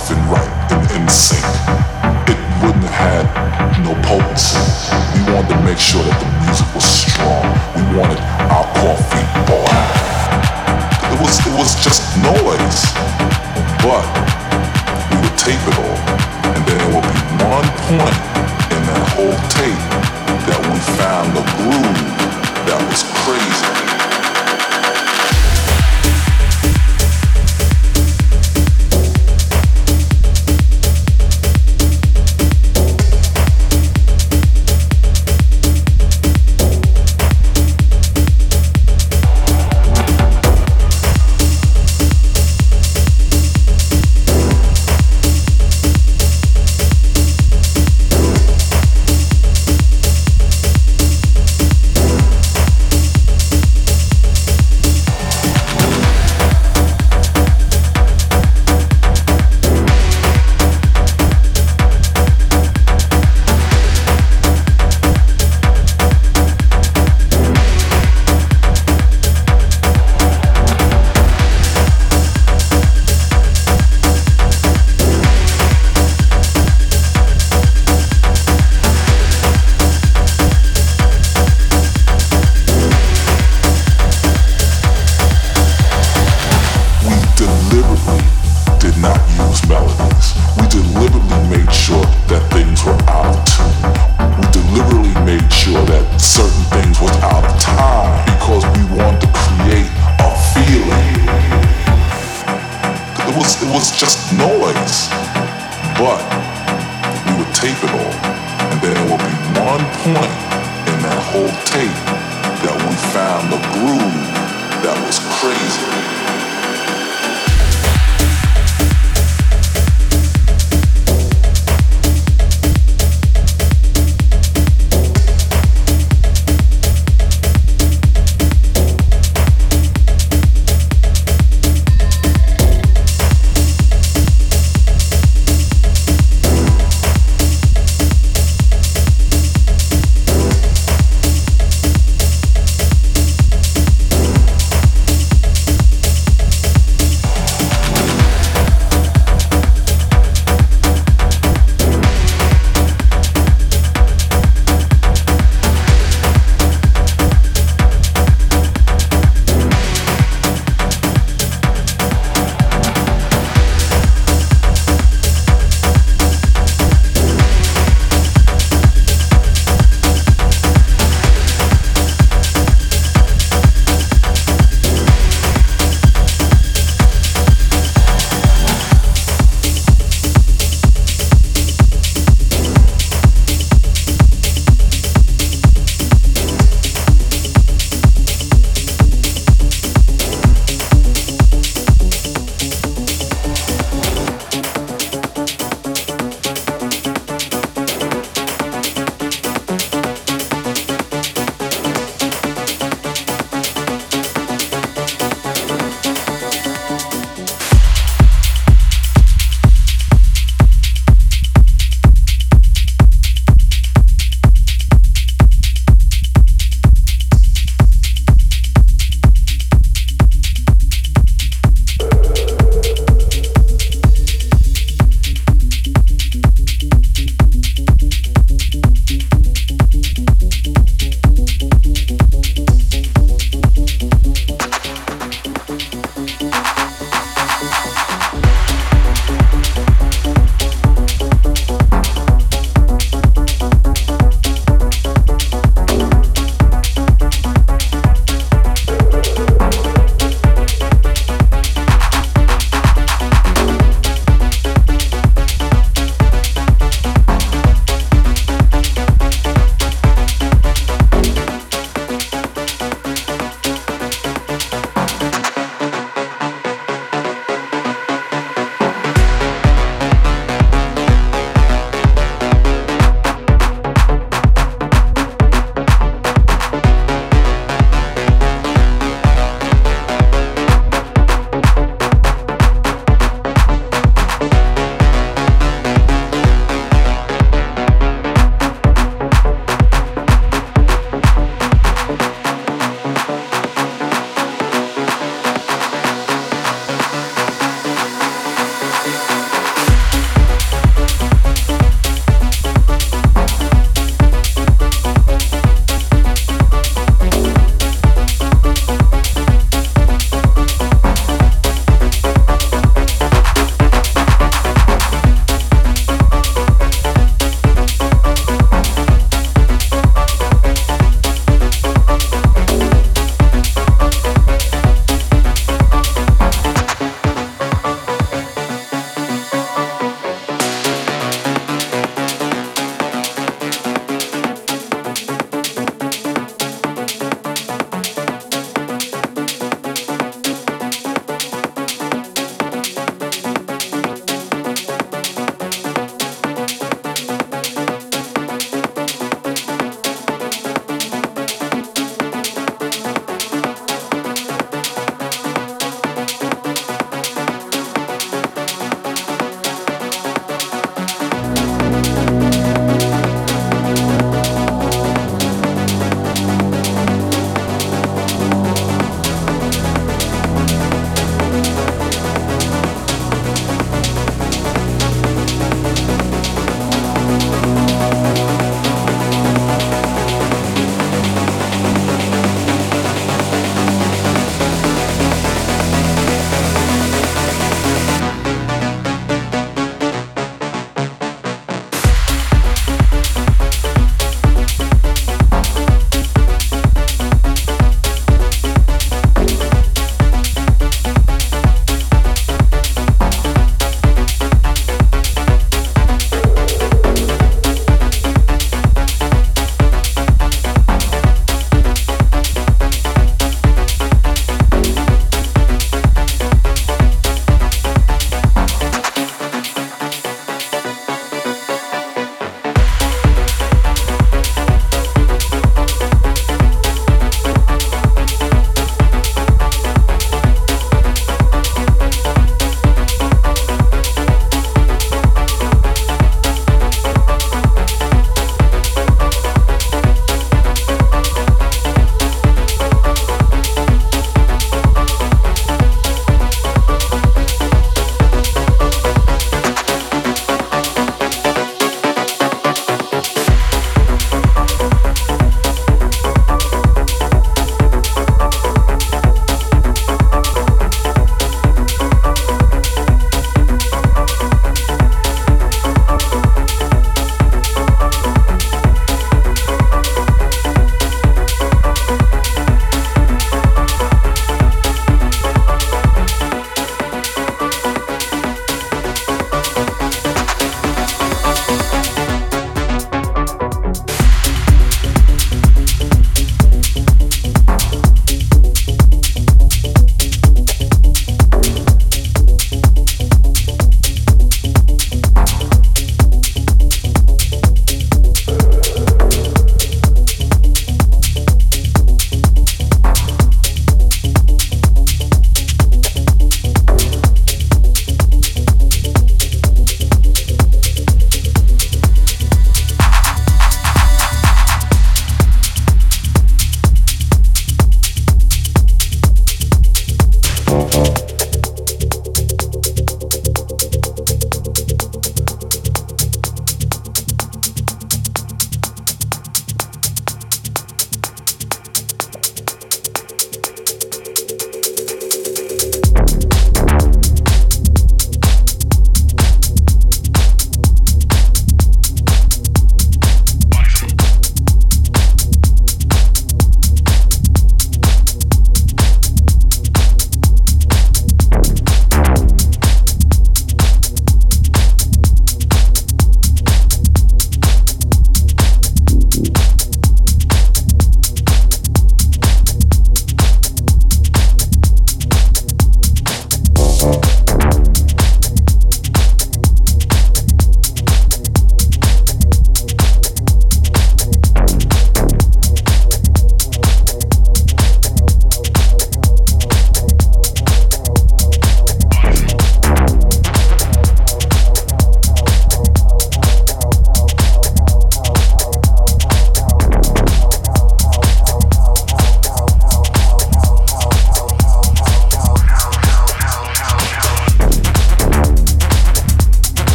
nothing right, and in sync. It wouldn't have had no potency. We wanted to make sure that the music was strong. We wanted our coffee boy. It was it was just noise. But we would tape it all, and then there would be one point in that whole tape that we found the groove that was crazy.